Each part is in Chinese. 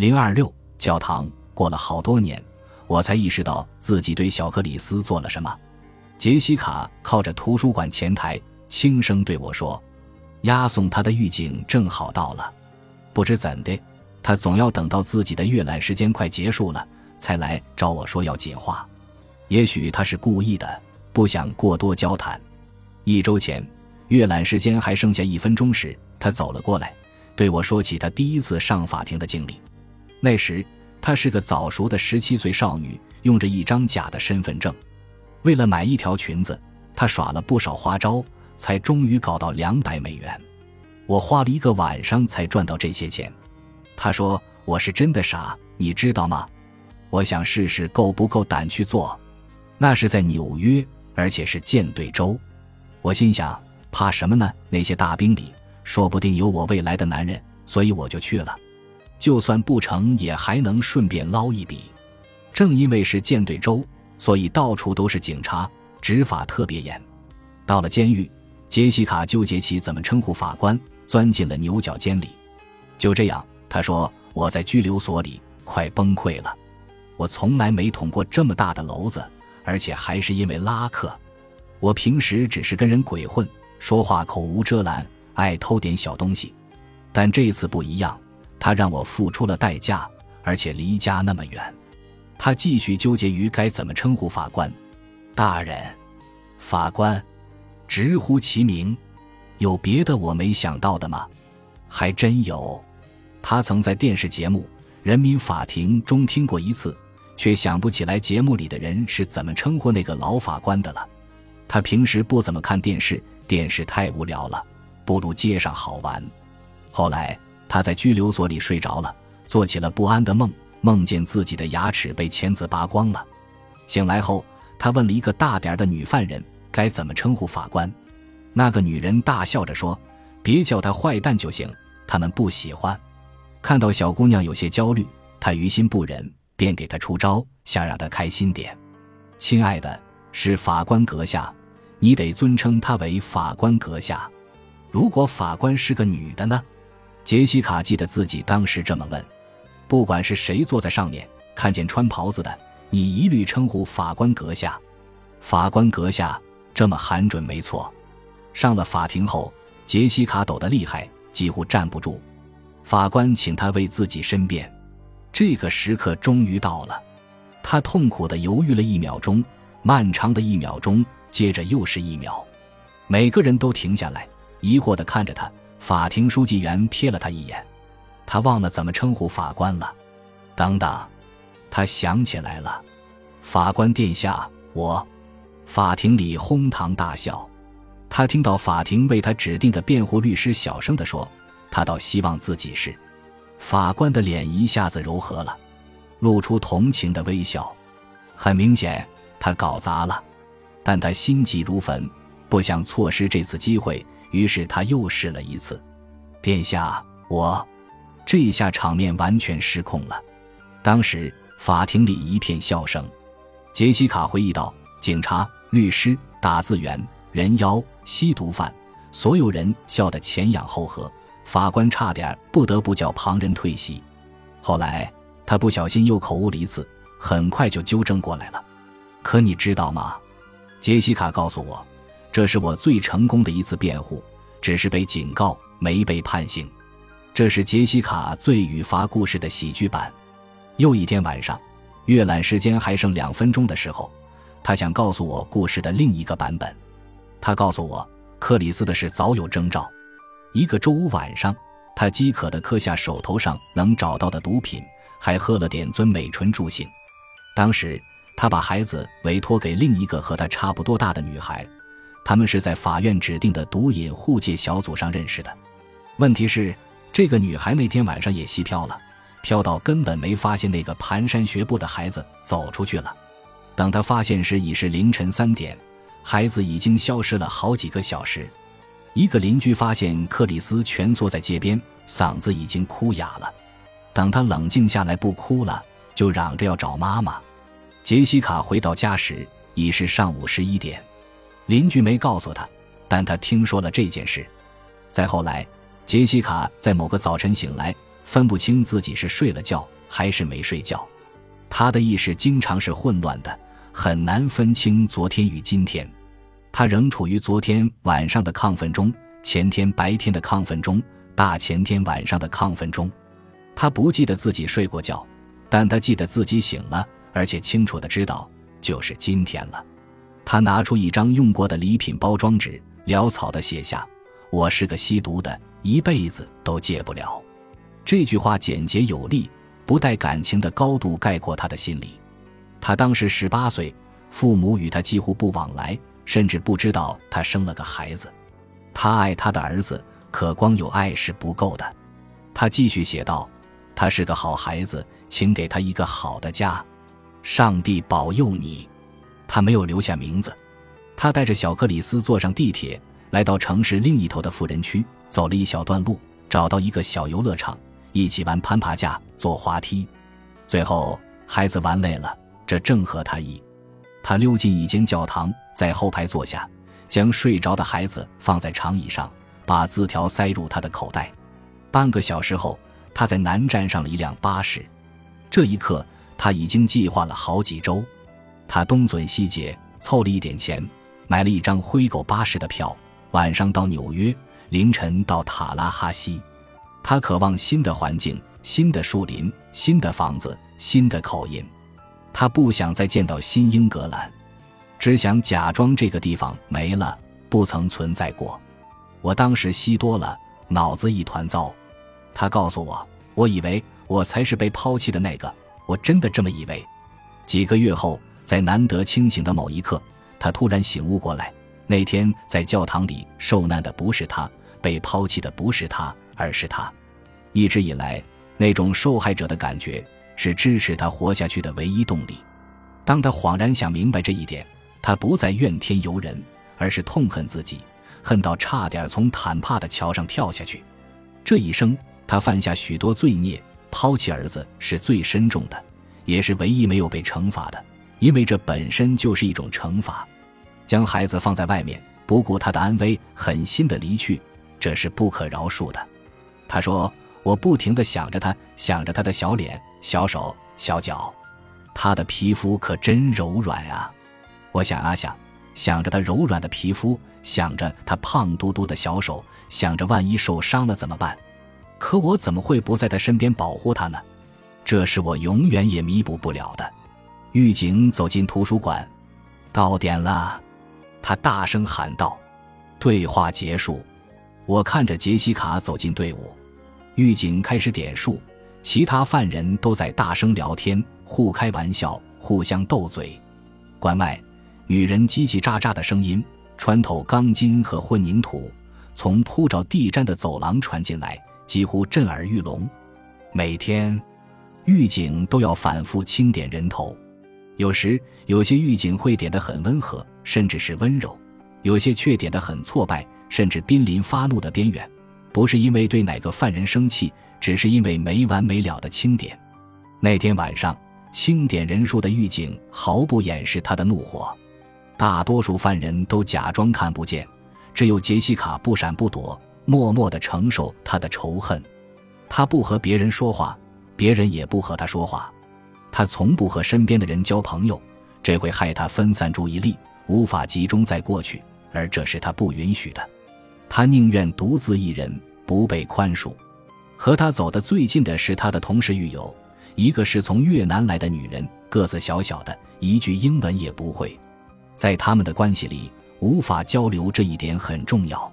零二六教堂过了好多年，我才意识到自己对小克里斯做了什么。杰西卡靠着图书馆前台，轻声对我说：“押送他的狱警正好到了。不知怎的，他总要等到自己的阅览时间快结束了，才来找我说要紧话。也许他是故意的，不想过多交谈。一周前，阅览时间还剩下一分钟时，他走了过来，对我说起他第一次上法庭的经历。”那时，她是个早熟的十七岁少女，用着一张假的身份证。为了买一条裙子，她耍了不少花招，才终于搞到两百美元。我花了一个晚上才赚到这些钱。她说：“我是真的傻，你知道吗？”我想试试够不够胆去做。那是在纽约，而且是舰队州。我心想：怕什么呢？那些大兵里，说不定有我未来的男人。所以我就去了。就算不成，也还能顺便捞一笔。正因为是舰队州，所以到处都是警察，执法特别严。到了监狱，杰西卡纠结起怎么称呼法官，钻进了牛角尖里。就这样，他说：“我在拘留所里快崩溃了。我从来没捅过这么大的篓子，而且还是因为拉客。我平时只是跟人鬼混，说话口无遮拦，爱偷点小东西，但这次不一样。”他让我付出了代价，而且离家那么远。他继续纠结于该怎么称呼法官。大人，法官，直呼其名。有别的我没想到的吗？还真有。他曾在电视节目《人民法庭》中听过一次，却想不起来节目里的人是怎么称呼那个老法官的了。他平时不怎么看电视，电视太无聊了，不如街上好玩。后来。他在拘留所里睡着了，做起了不安的梦，梦见自己的牙齿被钳子拔光了。醒来后，他问了一个大点的女犯人该怎么称呼法官。那个女人大笑着说：“别叫他坏蛋就行，他们不喜欢。”看到小姑娘有些焦虑，他于心不忍，便给她出招，想让她开心点。“亲爱的，是法官阁下，你得尊称他为法官阁下。如果法官是个女的呢？”杰西卡记得自己当时这么问：“不管是谁坐在上面，看见穿袍子的，你一律称呼法官阁下。法官阁下这么喊准没错。”上了法庭后，杰西卡抖得厉害，几乎站不住。法官请他为自己申辩。这个时刻终于到了，他痛苦地犹豫了一秒钟，漫长的一秒钟，接着又是一秒。每个人都停下来，疑惑地看着他。法庭书记员瞥了他一眼，他忘了怎么称呼法官了。等等，他想起来了，法官殿下，我。法庭里哄堂大笑。他听到法庭为他指定的辩护律师小声地说：“他倒希望自己是。”法官的脸一下子柔和了，露出同情的微笑。很明显，他搞砸了，但他心急如焚，不想错失这次机会。于是他又试了一次，殿下，我，这一下场面完全失控了。当时法庭里一片笑声。杰西卡回忆道：“警察、律师、打字员、人妖、吸毒犯，所有人笑得前仰后合，法官差点不得不叫旁人退席。后来他不小心又口误了一次，很快就纠正过来了。可你知道吗？”杰西卡告诉我。这是我最成功的一次辩护，只是被警告，没被判刑。这是杰西卡罪与罚故事的喜剧版。又一天晚上，阅览时间还剩两分钟的时候，他想告诉我故事的另一个版本。他告诉我，克里斯的事早有征兆。一个周五晚上，他饥渴地嗑下手头上能找到的毒品，还喝了点尊美醇助兴。当时，他把孩子委托给另一个和他差不多大的女孩。他们是在法院指定的毒瘾护戒小组上认识的。问题是，这个女孩那天晚上也吸飘了，飘到根本没发现那个蹒跚学步的孩子走出去了。等她发现时，已是凌晨三点，孩子已经消失了好几个小时。一个邻居发现克里斯蜷缩在街边，嗓子已经哭哑了。等他冷静下来不哭了，就嚷着要找妈妈。杰西卡回到家时已是上午十一点。邻居没告诉他，但他听说了这件事。再后来，杰西卡在某个早晨醒来，分不清自己是睡了觉还是没睡觉。他的意识经常是混乱的，很难分清昨天与今天。他仍处于昨天晚上的亢奋中，前天白天的亢奋中，大前天晚上的亢奋中。他不记得自己睡过觉，但他记得自己醒了，而且清楚的知道就是今天了。他拿出一张用过的礼品包装纸，潦草的写下：“我是个吸毒的，一辈子都戒不了。”这句话简洁有力，不带感情的高度概括他的心理。他当时十八岁，父母与他几乎不往来。甚至不知道他生了个孩子，他爱他的儿子，可光有爱是不够的。他继续写道：“他是个好孩子，请给他一个好的家，上帝保佑你。”他没有留下名字。他带着小克里斯坐上地铁，来到城市另一头的富人区，走了一小段路，找到一个小游乐场，一起玩攀爬架、坐滑梯。最后，孩子玩累了，这正合他意。他溜进一间教堂，在后排坐下，将睡着的孩子放在长椅上，把字条塞入他的口袋。半个小时后，他在南站上了一辆巴士。这一刻，他已经计划了好几周。他东存西节，凑了一点钱，买了一张灰狗巴士的票，晚上到纽约，凌晨到塔拉哈西。他渴望新的环境、新的树林、新的房子、新的口音。他不想再见到新英格兰，只想假装这个地方没了，不曾存在过。我当时吸多了，脑子一团糟。他告诉我，我以为我才是被抛弃的那个，我真的这么以为。几个月后，在难得清醒的某一刻，他突然醒悟过来：那天在教堂里受难的不是他，被抛弃的不是他，而是他。一直以来，那种受害者的感觉。是支持他活下去的唯一动力。当他恍然想明白这一点，他不再怨天尤人，而是痛恨自己，恨到差点从坦帕的桥上跳下去。这一生，他犯下许多罪孽，抛弃儿子是最深重的，也是唯一没有被惩罚的，因为这本身就是一种惩罚。将孩子放在外面，不顾他的安危，狠心的离去，这是不可饶恕的。他说：“我不停的想着他，想着他的小脸。”小手小脚，他的皮肤可真柔软啊！我想啊想，想着他柔软的皮肤，想着他胖嘟嘟的小手，想着万一受伤了怎么办？可我怎么会不在他身边保护他呢？这是我永远也弥补不了的。狱警走进图书馆，到点了，他大声喊道。对话结束，我看着杰西卡走进队伍，狱警开始点数。其他犯人都在大声聊天，互开玩笑，互相斗嘴。关外，女人叽叽喳喳的声音穿透钢筋和混凝土，从铺着地毡的走廊传进来，几乎震耳欲聋。每天，狱警都要反复清点人头。有时，有些狱警会点得很温和，甚至是温柔；有些却点得很挫败，甚至濒临发怒的边缘。不是因为对哪个犯人生气。只是因为没完没了的清点，那天晚上清点人数的狱警毫不掩饰他的怒火，大多数犯人都假装看不见，只有杰西卡不闪不躲，默默地承受他的仇恨。他不和别人说话，别人也不和他说话，他从不和身边的人交朋友，这会害他分散注意力，无法集中在过去，而这是他不允许的。他宁愿独自一人，不被宽恕。和他走得最近的是他的同事狱友，一个是从越南来的女人，个子小小的，一句英文也不会。在他们的关系里，无法交流这一点很重要。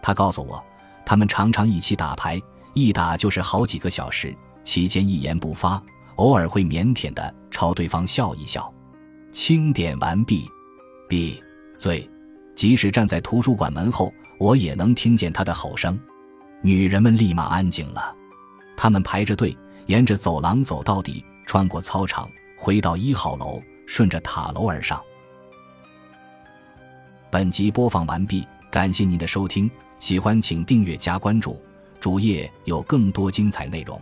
他告诉我，他们常常一起打牌，一打就是好几个小时，期间一言不发，偶尔会腼腆地朝对方笑一笑。清点完毕，闭嘴。即使站在图书馆门后，我也能听见他的吼声。女人们立马安静了，她们排着队，沿着走廊走到底，穿过操场，回到一号楼，顺着塔楼而上。本集播放完毕，感谢您的收听，喜欢请订阅加关注，主页有更多精彩内容。